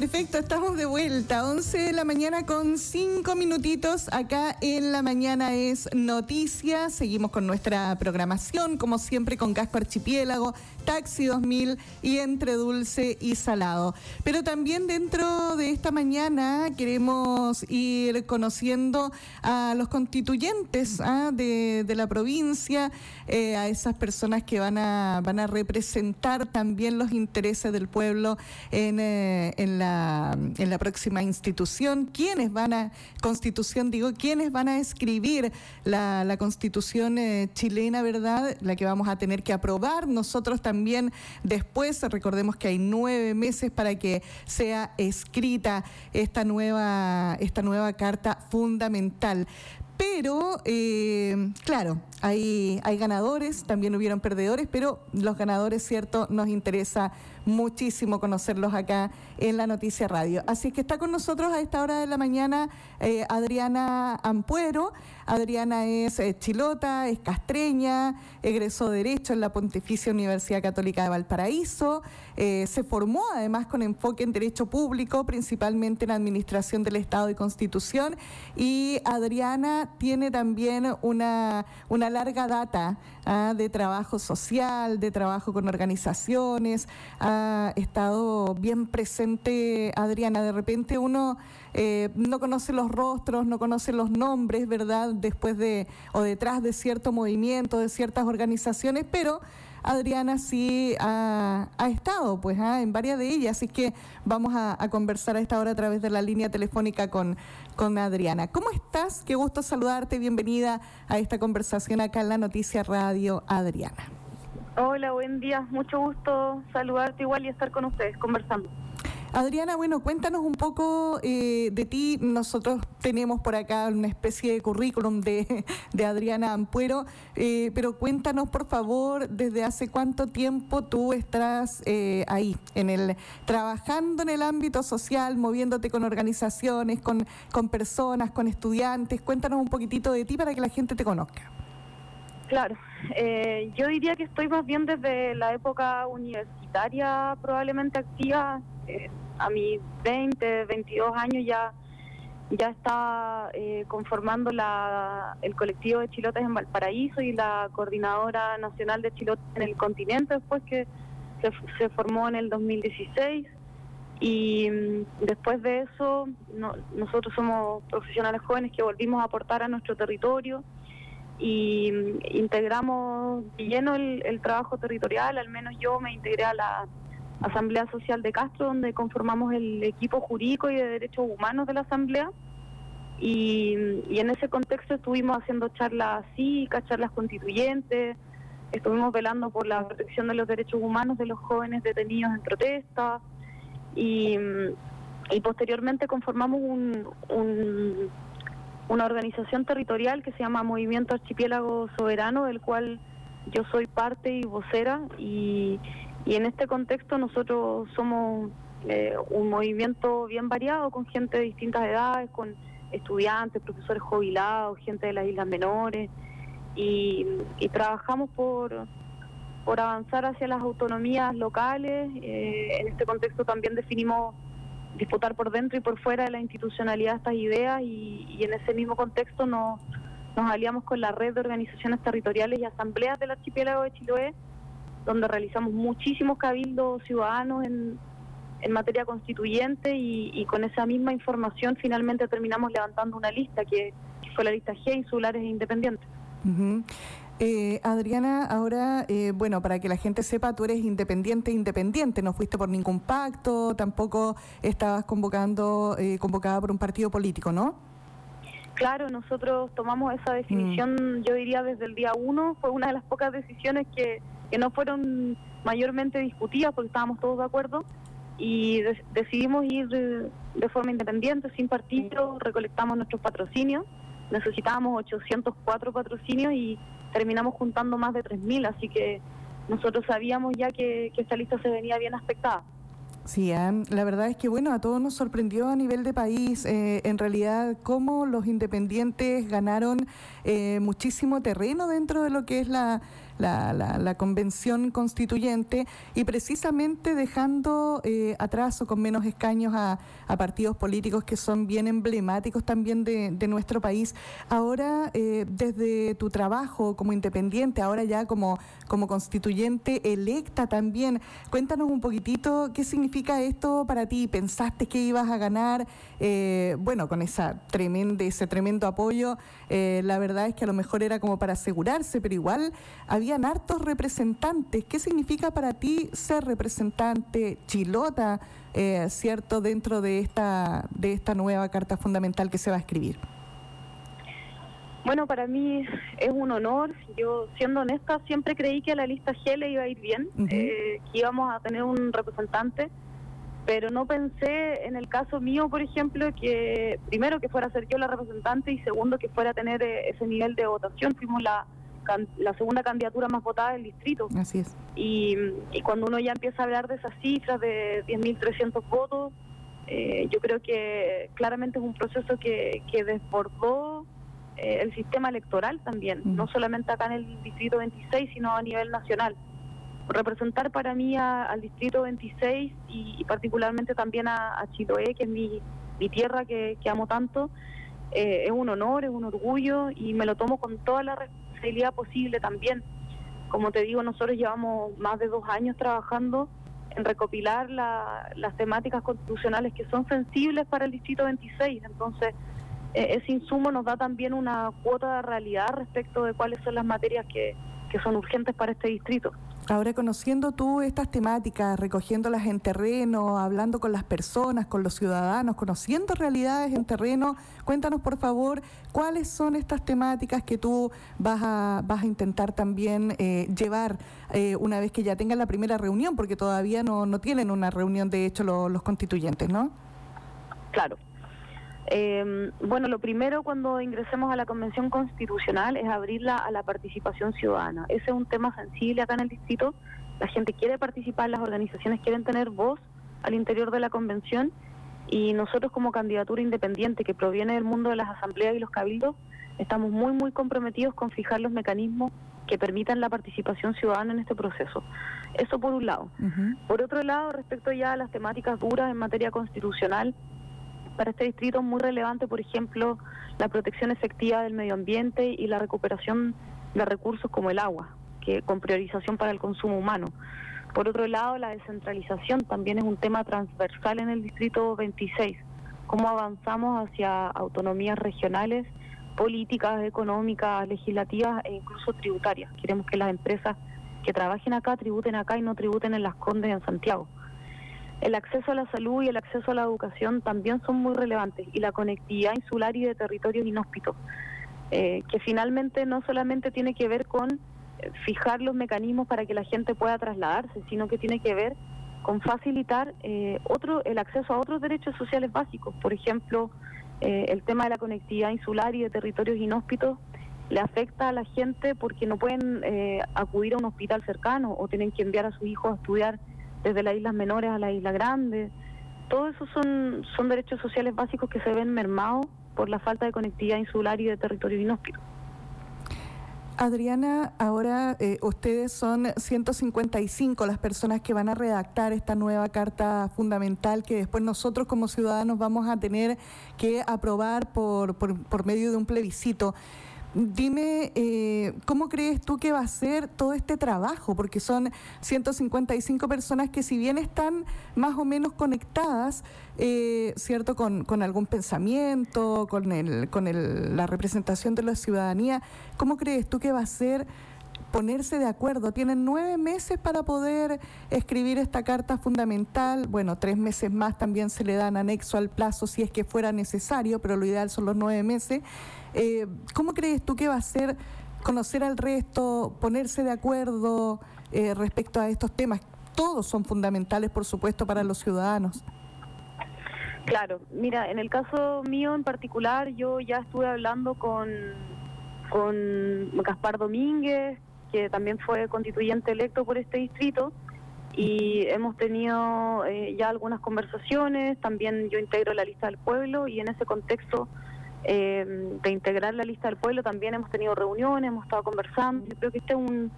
perfecto, estamos de vuelta. 11 de la mañana con 5 minutitos. Acá en la mañana es noticia. Seguimos con nuestra programación, como siempre, con Casco Archipiélago, Taxi 2000 y entre dulce y salado. Pero también dentro de esta mañana queremos ir conociendo a los constituyentes ¿ah? de, la provincia, eh, a esas personas que van a, van a representar también los intereses del pueblo en, eh, en, la, en la próxima institución. ¿Quiénes van a, constitución digo, quiénes van a escribir la, la constitución eh, chilena, verdad? La que vamos a tener que aprobar nosotros también después. Recordemos que hay nueve meses para que sea escrita esta nueva, esta nueva carta fundamental. Pero, eh, claro, hay, hay ganadores, también hubieron perdedores, pero los ganadores, cierto, nos interesa muchísimo conocerlos acá en la Noticia Radio. Así que está con nosotros a esta hora de la mañana eh, Adriana Ampuero. Adriana es eh, chilota, es castreña, egresó Derecho en la Pontificia Universidad Católica de Valparaíso, eh, se formó además con enfoque en Derecho Público, principalmente en Administración del Estado y Constitución, y Adriana tiene también una, una larga data ah, de trabajo social, de trabajo con organizaciones, estado bien presente Adriana. De repente uno eh, no conoce los rostros, no conoce los nombres, ¿verdad? Después de o detrás de cierto movimiento, de ciertas organizaciones, pero Adriana sí ha, estado pues ¿ah? en varias de ellas, así que vamos a, conversar a esta hora a través de la línea telefónica con, con Adriana. ¿Cómo estás? Qué gusto saludarte, bienvenida a esta conversación acá en la Noticia Radio, Adriana. Hola, buen día. Mucho gusto saludarte igual y estar con ustedes conversando. Adriana, bueno, cuéntanos un poco eh, de ti. Nosotros tenemos por acá una especie de currículum de, Adriana Ampuero, eh, pero cuéntanos por favor desde hace cuánto tiempo tú estás eh, ahí, en el trabajando en el ámbito social, moviéndote con organizaciones, con, con personas, con estudiantes. Cuéntanos un poquitito de ti para que la gente te conozca. Claro, eh, yo diría que estoy más bien desde la época universitaria probablemente activa, eh, a mis 20, 22 años ya ya está eh, conformando la, el colectivo de chilotes en Valparaíso y la coordinadora nacional de chilotes en el continente después que se, se formó en el 2016 y mm, después de eso nosotros somos profesionales jóvenes que volvimos a aportar a nuestro territorio y integramos lleno el, trabajo territorial, al menos yo me integré a la Asamblea Social de Castro, donde conformamos el equipo jurídico y de derechos humanos de la Asamblea. Y, en ese contexto estuvimos haciendo charlas cívicas, charlas constituyentes, estuvimos velando por la protección de los derechos humanos de los jóvenes detenidos en protesta. Y, y posteriormente conformamos un una organización territorial que se llama Movimiento Archipiélago Soberano, del cual yo soy parte y vocera, y, en este contexto nosotros somos eh, un movimiento bien variado, con gente de distintas edades, con estudiantes, profesores jubilados, gente de las islas menores, y, trabajamos por, por avanzar hacia las autonomías locales. Eh, en este contexto también definimos disputar por dentro y por fuera de la institucionalidad estas ideas y, en ese mismo contexto nos, nos aliamos con la red de organizaciones territoriales y asambleas del archipiélago de Chiloé, donde realizamos muchísimos cabildos ciudadanos en, en materia constituyente y, con esa misma información finalmente terminamos levantando una lista que, fue la lista G, insulares e independientes. Eh, Adriana, ahora, eh, bueno, para que la gente sepa, tú eres independiente, independiente, no fuiste por ningún pacto, tampoco estabas convocando, eh, convocada por un partido político, ¿no? Claro, nosotros tomamos esa definición, mm. yo diría desde el día uno, fue una de las pocas decisiones que, que no fueron mayormente discutidas porque estábamos todos de acuerdo. Y decidimos ir de forma independiente, sin partido, recolectamos nuestros patrocinios, necesitábamos 804 patrocinios y terminamos juntando más de 3.000, así que nosotros sabíamos ya que, esta lista se venía bien aspectada. Sí, la verdad es que bueno, a todos nos sorprendió a nivel de país, eh, en realidad, cómo los independientes ganaron eh, muchísimo terreno dentro de lo que es la, la, convención constituyente y precisamente dejando eh, atrás o con menos escaños a, partidos políticos que son bien emblemáticos también de, nuestro país. Ahora, eh, desde tu trabajo como independiente, ahora ya como, como constituyente electa también, cuéntanos un poquitito qué significa esto para ti. ¿Pensaste que ibas a ganar? Eh, bueno, con esa tremenda, ese tremendo apoyo, la verdad es que a lo mejor era como para asegurarse, pero igual habían hartos representantes. ¿Qué significa para ti ser representante chilota, eh, cierto, dentro de esta, de esta nueva carta fundamental que se va a escribir? Bueno, para mí es un honor. Yo, siendo honesta, siempre creí que a la lista G le iba a ir bien, eh, que íbamos a tener un representante, pero no pensé en el caso mío, por ejemplo, que primero que fuera a ser yo la representante y segundo que fuera a tener eh, ese nivel de votación. Fuimos la, la segunda candidatura más votada del distrito. Así es. Y, cuando uno ya empieza a hablar de esas cifras de 10.300 votos, eh, yo creo que claramente es un proceso que, que desbordó eh, el sistema electoral también, no solamente acá en el distrito 26, sino a nivel nacional. Representar para mí al distrito 26 y, particularmente también a, Chiloé, que es mi, mi tierra que, que amo tanto, eh, es un honor, es un orgullo y me lo tomo con toda la responsabilidad posible también. Como te digo, nosotros llevamos más de dos años trabajando en recopilar las temáticas constitucionales que son sensibles para el Distrito 26. Entonces, e, ese insumo nos da también una cuota de realidad respecto de cuáles son las materias que, que son urgentes para este distrito. Ahora, conociendo tú estas temáticas, recogiéndolas en terreno, hablando con las personas, con los ciudadanos, conociendo realidades en terreno, cuéntanos por favor cuáles son estas temáticas que tú vas a, vas a intentar también eh, llevar eh, una vez que ya tengan la primera reunión, porque todavía no, no tienen una reunión de hecho los, los constituyentes, ¿no? Claro. Eh, bueno, lo primero cuando ingresemos a la Convención Constitucional es abrirla a la participación ciudadana. Ese es un tema sensible acá en el distrito. La gente quiere participar, las organizaciones quieren tener voz al interior de la Convención y nosotros como candidatura independiente que proviene del mundo de las asambleas y los cabildos, estamos muy, muy comprometidos con fijar los mecanismos que permitan la participación ciudadana en este proceso. Eso por un lado. Por otro lado, respecto ya a las temáticas duras en materia constitucional, para este distrito es muy relevante, por ejemplo, la protección efectiva del medio ambiente y la recuperación de recursos como el agua, que con priorización para el consumo humano. Por otro lado, la descentralización también es un tema transversal en el distrito 26. Cómo avanzamos hacia autonomías regionales, políticas, económicas, legislativas e incluso tributarias. Queremos que las empresas que trabajen acá tributen acá y no tributen en las Condes en Santiago el acceso a la salud y el acceso a la educación también son muy relevantes y la conectividad insular y de territorios inhóspitos, eh, que finalmente no solamente tiene que ver con eh, fijar los mecanismos para que la gente pueda trasladarse, sino que tiene que ver con facilitar eh, otro el acceso a otros derechos sociales básicos, por ejemplo, el tema de la conectividad insular y de territorios inhóspitos le afecta a la gente porque no pueden acudir a un hospital cercano o tienen que enviar a sus hijos a estudiar desde las islas menores a la isla grande. Todo eso son, son derechos sociales básicos que se ven mermados por la falta de conectividad insular y de territorio inhóspito. Adriana, ahora eh, ustedes son 155 las personas que van a redactar esta nueva carta fundamental que después nosotros como ciudadanos vamos a tener que aprobar por, por, por medio de un plebiscito. Dime, eh, ¿cómo crees tú que va a ser todo este trabajo? Porque son 155 personas que si bien están más o menos conectadas, eh, ¿cierto? Con, con, algún pensamiento, con, el, con el, la representación de la ciudadanía, ¿cómo crees tú que va a ser ponerse de acuerdo. Tienen nueve meses para poder escribir esta carta fundamental. Bueno, tres meses más también se le dan anexo al plazo si es que fuera necesario, pero lo ideal son los nueve meses. Eh, ¿Cómo crees tú que va a ser conocer al resto, ponerse de acuerdo eh, respecto a estos temas? Todos son fundamentales, por supuesto, para los ciudadanos. Claro, mira, en el caso mío en particular, yo ya estuve hablando con, con Gaspar Domínguez, que también fue constituyente electo por este distrito, y hemos tenido eh, ya algunas conversaciones, también yo integro la lista del pueblo y en ese contexto eh, de integrar la lista del pueblo también hemos tenido reuniones, hemos estado conversando. Yo creo que este es un,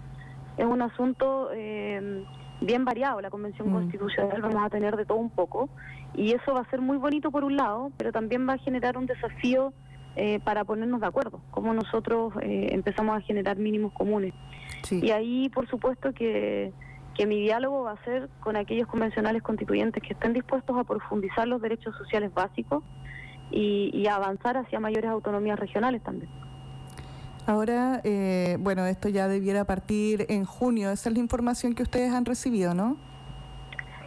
es un asunto eh, bien variado. La Convención Mm. Constitucional vamos a tener de todo un poco y eso va a ser muy bonito por un lado, pero también va a generar un desafío eh, para ponernos de acuerdo, como nosotros eh, empezamos a generar mínimos comunes. Sí. Y ahí, por supuesto, que, que mi diálogo va a ser con aquellos convencionales constituyentes que estén dispuestos a profundizar los derechos sociales básicos y, y avanzar hacia mayores autonomías regionales también. Ahora, eh, bueno, esto ya debiera partir en junio. Esa es la información que ustedes han recibido, ¿no?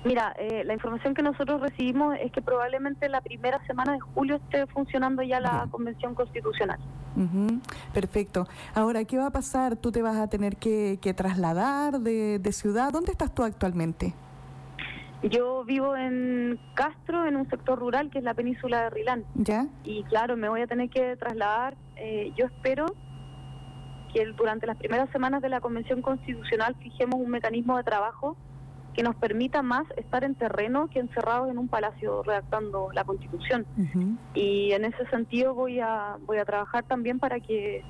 Mira, eh, la información que nosotros recibimos es que probablemente la primera semana de julio esté funcionando ya la. Convención Constitucional. Ujú, Perfecto. Ahora, ¿qué va a pasar? ¿Tú te vas a tener que, que trasladar de, de ciudad? ¿Dónde estás tú actualmente? Yo vivo en Castro, en un sector rural que es la península de Rilán. ¿Ya? y claro, me voy a tener que trasladar. Eh, yo espero que el- durante las primeras semanas de la Convención Constitucional fijemos un mecanismo de trabajo que nos permita más estar en terreno que encerrados en un palacio redactando la Constitución. Y en ese sentido voy a voy a trabajar también para que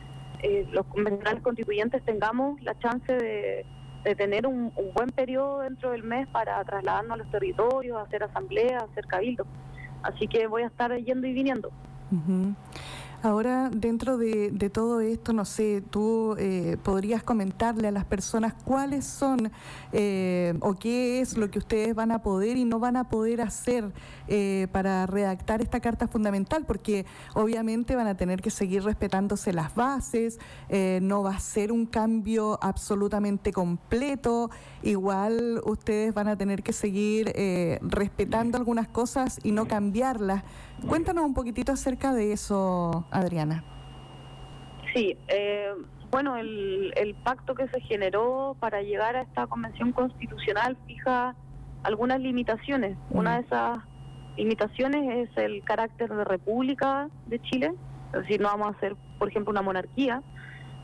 eh, los convencionales constituyentes tengamos la chance de, de tener un, un buen periodo dentro del mes para trasladarnos a los territorios, hacer asambleas, hacer cabildo. Así que voy a estar yendo y viniendo. Ahora, dentro de, todo esto, no sé, tú eh, podrías comentarle a las personas cuáles son eh, o qué es lo que ustedes van a poder y no van a poder hacer eh, para redactar esta carta fundamental, porque obviamente van a tener que seguir respetándose las bases, eh, no va a ser un cambio absolutamente completo, igual ustedes van a tener que seguir eh, respetando algunas cosas y no cambiarlas. Cuéntanos un poquitito acerca de eso, Adriana. Sí, eh, bueno, el, el pacto que se generó para llegar a esta convención constitucional fija algunas limitaciones. Una de esas limitaciones es el carácter de república de Chile, es decir, no vamos a ser, por ejemplo, una monarquía.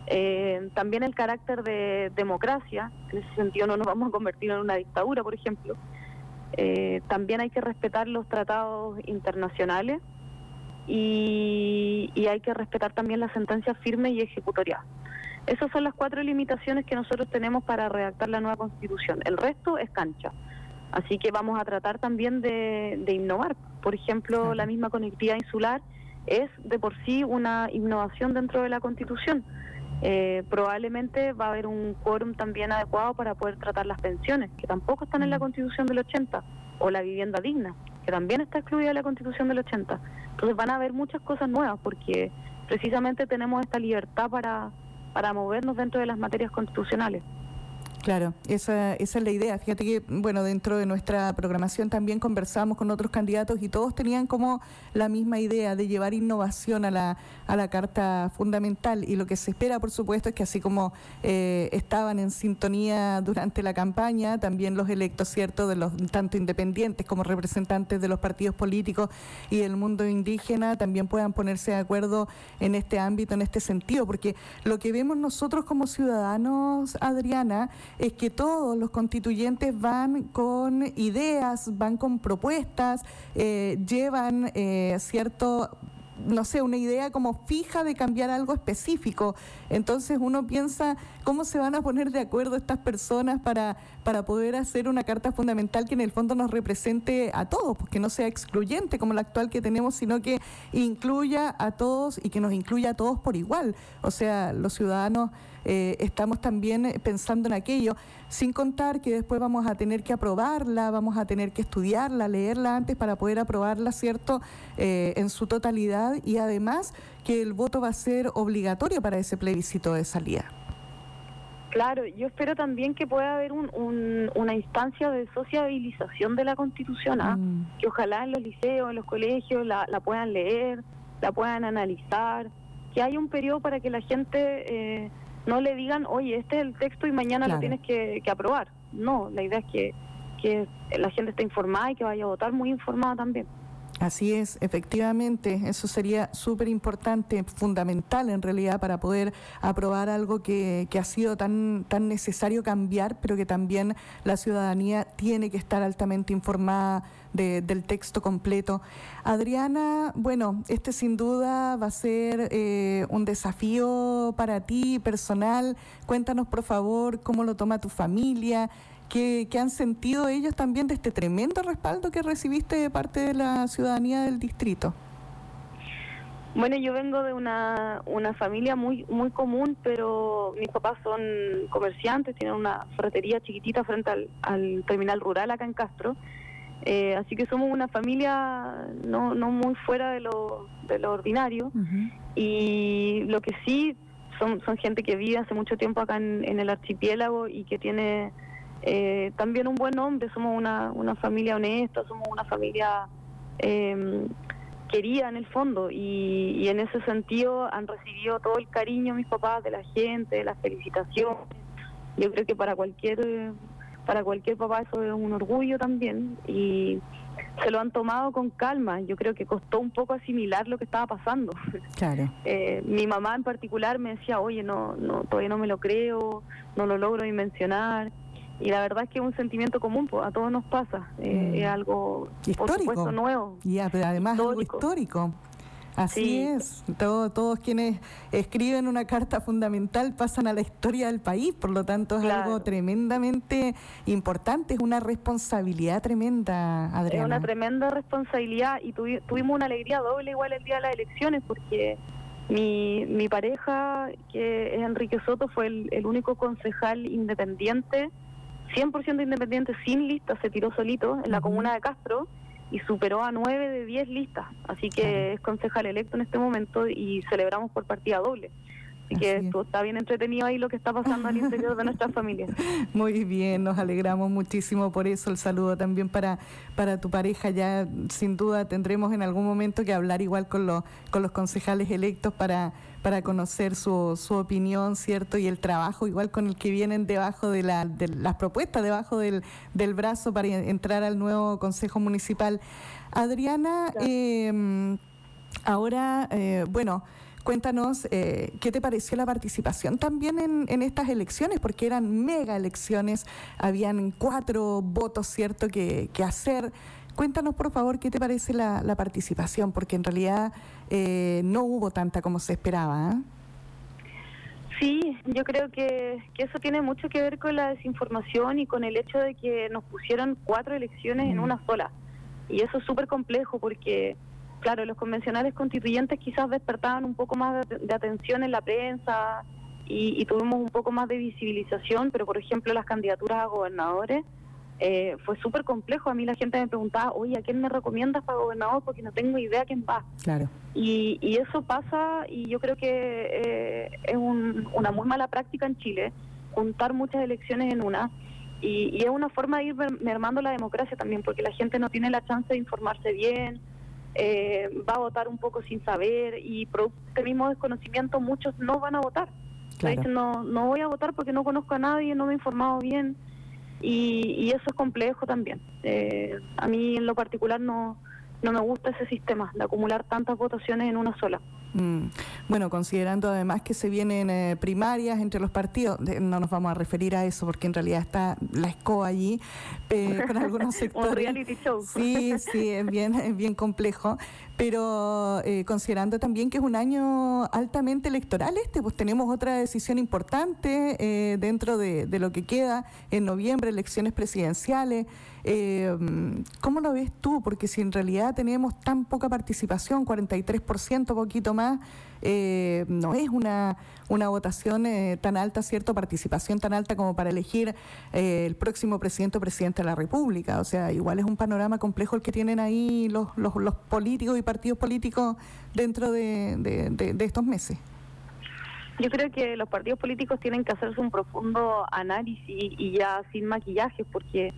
Eh, también el carácter de democracia, en ese sentido no nos vamos a convertir en una dictadura, por ejemplo. Eh, también hay que respetar los tratados internacionales y, y hay que respetar también las sentencias firmes y ejecutoriadas. Esas son las cuatro limitaciones que nosotros tenemos para redactar la nueva constitución. El resto es cancha. Así que vamos a tratar también de, de innovar. Por ejemplo, la misma conectividad insular es de por sí una innovación dentro de la constitución. Eh, probablemente va a haber un quórum también adecuado para poder tratar las pensiones, que tampoco están en la Mm. constitución del 80, o la vivienda digna, que también está excluida de la constitución del 80. Entonces van a haber muchas cosas nuevas porque precisamente tenemos esta libertad para, para movernos dentro de las materias constitucionales. Claro, esa, esa es la idea. Fíjate que, bueno, dentro de nuestra programación también conversamos con otros candidatos y todos tenían como la misma idea de llevar innovación a la, a la Carta Fundamental. Y lo que se espera, por supuesto, es que así como eh, estaban en sintonía durante la campaña, también los electos, ¿cierto?, de los tanto independientes como representantes de los partidos políticos y del mundo indígena, también puedan ponerse de acuerdo en este ámbito, en este sentido, porque lo que vemos nosotros como ciudadanos, Adriana, es que todos los constituyentes van con ideas, van con propuestas, eh, llevan eh, cierto no sé, una idea como fija de cambiar algo específico. Entonces uno piensa cómo se van a poner de acuerdo estas personas para, para poder hacer una carta fundamental que en el fondo nos represente a todos, pues que no sea excluyente como la actual que tenemos, sino que incluya a todos y que nos incluya a todos por igual. O sea, los ciudadanos eh, estamos también eh, pensando en aquello, sin contar que después vamos a tener que aprobarla, vamos a tener que estudiarla, leerla antes para poder aprobarla, ¿cierto?, Eh, en su totalidad y además que el voto va a ser obligatorio para ese plebiscito de salida. Claro, yo espero también que pueda haber un- un- una instancia de sociabilización de la Constitución, ¿ah? Mm, que ojalá en los liceos, en los colegios la, la puedan leer, la puedan analizar, que haya un periodo para que la gente eh, no le digan, oye, este es el texto y mañana Claro. lo tienes que, que aprobar. No, la idea es que, que la gente esté informada y que vaya a votar muy informada también. Así es, efectivamente, eso sería súper importante, fundamental en realidad para poder aprobar algo que, ha sido tan, tan necesario cambiar, pero que también la ciudadanía tiene que estar altamente informada del texto completo. Adriana, bueno, este sin duda va a ser eh, un desafío para ti personal. Cuéntanos, por favor, cómo lo toma tu familia, ¿Qué, han sentido ellos también de este tremendo respaldo que recibiste de parte de la ciudadanía del distrito? Bueno, yo vengo de una, una familia muy muy común, pero mis papás son comerciantes, tienen una ferretería chiquitita frente al, terminal rural acá en Castro. Eh, así que somos una familia no, no muy fuera de lo, de lo ordinario. Y lo que sí, son, son gente que vive hace mucho tiempo acá en, en el archipiélago y que tiene eh, también un buen hombre, somos una, una familia honesta, somos una familia eh, querida en el fondo y, en ese sentido han recibido todo el cariño mis papás de la gente, de las felicitaciones. Yo creo que para cualquier para cualquier papá eso es un orgullo también y se lo han tomado con calma. Yo creo que costó un poco asimilar lo que estaba pasando. Claro. Eh, mi mamá en particular me decía, oye, no, no, todavía no me lo creo, no lo logro dimensionar y la verdad es que es un sentimiento común, pues, a todos nos pasa, eh, mm. es algo histórico, nuevo. Y además histórico. algo histórico. Así es, todos quienes escriben una carta fundamental pasan a la historia del país, por lo tanto es algo tremendamente importante, es una responsabilidad tremenda, Adriana. Es una tremenda responsabilidad y tuvimos una alegría doble igual el día de las elecciones porque mi, mi pareja, que es Enrique Soto, fue el único concejal independiente 100% independiente sin listas, se tiró solito en la comuna de Castro y superó a 9 de 10 listas. Así que es concejal electo en este momento y celebramos por partida doble. Así, que está bien entretenido ahí lo que está pasando al interior de nuestra familia. Muy bien, nos alegramos muchísimo por eso. El saludo también para, para tu pareja. Ya sin duda tendremos en algún momento que hablar igual con, los con los concejales electos para para conocer su, su opinión, ¿cierto? Y el trabajo igual con el que vienen debajo de, la, de las propuestas, debajo del, del brazo para entrar al nuevo Consejo Municipal. Adriana, em, ahora, eh, bueno, Cuéntanos eh, qué te pareció la participación también en, en, estas elecciones, porque eran mega elecciones, habían cuatro votos, ¿cierto?, que, que hacer. Cuéntanos, por favor, qué te parece la, participación, porque en realidad eh, no hubo tanta como se esperaba. ¿eh? Sí, yo creo que, eso tiene mucho que ver con la desinformación y con el hecho de que nos pusieron cuatro elecciones en mm. una sola. Y eso es súper complejo porque, claro, los convencionales constituyentes quizás despertaban un poco más de, atención en la prensa y, y, tuvimos un poco más de visibilización, pero por ejemplo las candidaturas a gobernadores eh, fue súper complejo. A mí la gente me preguntaba, oye, ¿a quién me recomiendas para gobernador? Porque no tengo idea quién va. Claro. Y, y eso pasa y yo creo que eh, es una muy mala práctica en Chile, juntar muchas elecciones en una. Y, es una forma de ir mermando la democracia también, porque la gente no tiene la chance de informarse bien, eh, va a votar un poco sin saber y por este mismo desconocimiento muchos no van a votar. Claro. no, no voy a votar porque no conozco a nadie, no me he informado bien y, eso es complejo también. Eh, a mí en lo particular no, no me gusta ese sistema de acumular tantas votaciones en una sola. Mm. Bueno, considerando además que se vienen eh, primarias entre los partidos, no nos vamos a referir a eso porque en realidad está la escoba allí eh, con algunos sectores. Un reality show. Sí, sí, es bien, es bien complejo, pero eh, considerando también que es un año altamente electoral este, pues tenemos otra decisión importante eh, dentro de, lo que queda en noviembre, elecciones presidenciales. Eh, ¿Cómo lo ves tú? Porque si en realidad tenemos tan poca participación, 43%, poquito más, eh, no es una, una votación eh, tan alta, ¿cierto? Participación tan alta como para elegir eh, el próximo presidente o presidente de la República. O sea, igual es un panorama complejo el que tienen ahí los, los, los políticos y partidos políticos dentro de, de, estos meses. Yo creo que los partidos políticos tienen que hacerse un profundo análisis y ya sin maquillaje, porque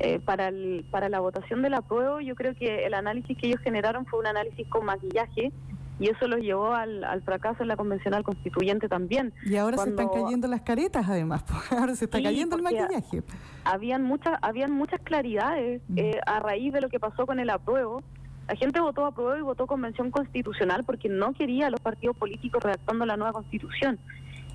eh, para, el, para la votación del apruebo, yo creo que el análisis que ellos generaron fue un análisis con maquillaje y eso los llevó al, al fracaso en la convencional constituyente también. Y ahora se están cayendo las caretas, además, ahora se está cayendo el maquillaje. Habían muchas, habían muchas claridades mm. eh, a raíz de lo que pasó con el apruebo. La gente votó a prueba y votó convención constitucional porque no quería a los partidos políticos redactando la nueva constitución.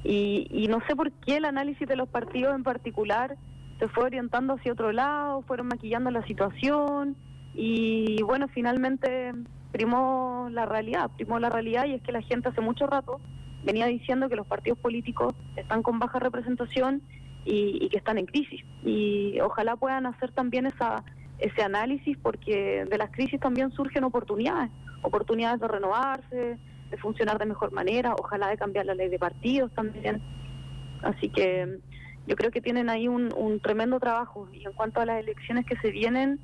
Y, y no sé por qué el análisis de los partidos en particular se fue orientando hacia otro lado, fueron maquillando la situación y bueno, finalmente primó la realidad, primó la realidad y es que la gente hace mucho rato venía diciendo que los partidos políticos están con baja representación y, que están en crisis. Y ojalá puedan hacer también esa, ese análisis porque de las crisis también surgen oportunidades, oportunidades de renovarse, de funcionar de mejor manera, ojalá de cambiar la ley de partidos también. Así que yo creo que tienen ahí un, un tremendo trabajo. Y en cuanto a las elecciones que se vienen,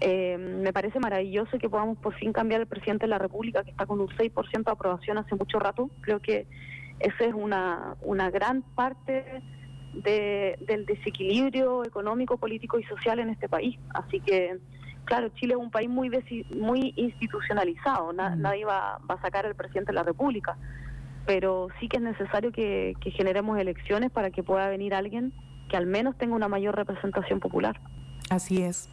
eh, me parece maravilloso que podamos por fin cambiar el presidente de la República, que está con un 6% de aprobación hace mucho rato. Creo que esa es una, una gran parte de, del desequilibrio económico, político y social en este país. Así que, claro, Chile es un país muy muy institucionalizado, nadie va, va, a sacar al presidente de la República, pero sí que es necesario que generemos elecciones para que pueda venir alguien que al menos tenga una mayor representación popular. Así es.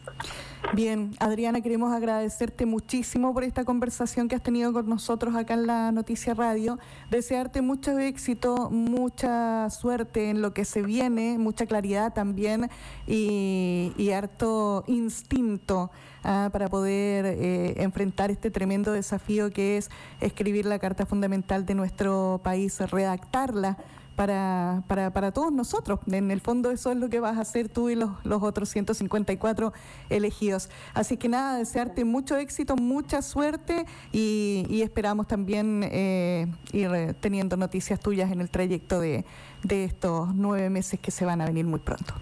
Bien, Adriana, queremos agradecerte muchísimo por esta conversación que has tenido con nosotros acá en la Noticia Radio. Desearte mucho éxito, mucha suerte en lo que se viene, mucha claridad también y, harto instinto ah, para poder eh, enfrentar este tremendo desafío que es escribir la Carta Fundamental de nuestro país, redactarla para, para, para todos nosotros. En el fondo eso es lo que vas a hacer tú y los, los otros 154 elegidos. Así que nada, desearte mucho éxito, mucha suerte y, esperamos también eh, ir teniendo noticias tuyas en el trayecto de, de estos nueve meses que se van a venir muy pronto.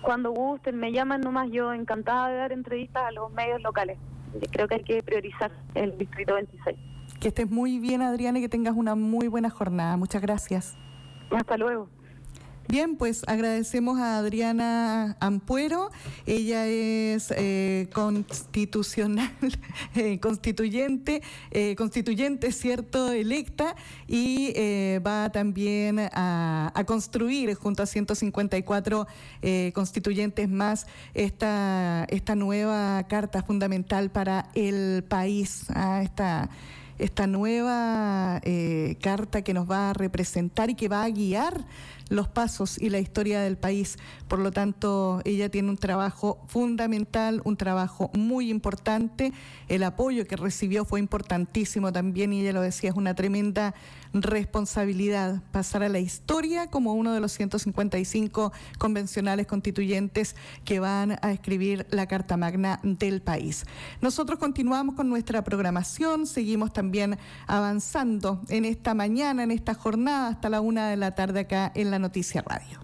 Cuando gusten, me llaman nomás yo, encantada de dar entrevistas a los medios locales. Creo que hay que priorizar el Distrito 26. Que estés muy bien, Adriana, y que tengas una muy buena jornada. Muchas gracias. Hasta luego. Bien, pues agradecemos a Adriana Ampuero. Ella es eh, constitucional, eh, constituyente, eh, constituyente, cierto, electa y va también a, construir junto a 154 constituyentes más esta, esta nueva carta fundamental para el país. Ah, esta nueva eh, carta que nos va a representar y que va a guiar los pasos y la historia del país. Por lo tanto, ella tiene un trabajo fundamental, un trabajo muy importante. El apoyo que recibió fue importantísimo también y ella lo decía, es una tremenda responsabilidad pasar a la historia como uno de los 155 convencionales constituyentes que van a escribir la Carta Magna del país. Nosotros continuamos con nuestra programación, seguimos también avanzando en esta mañana, en esta jornada, hasta la una de la tarde acá en la Noticia Radio.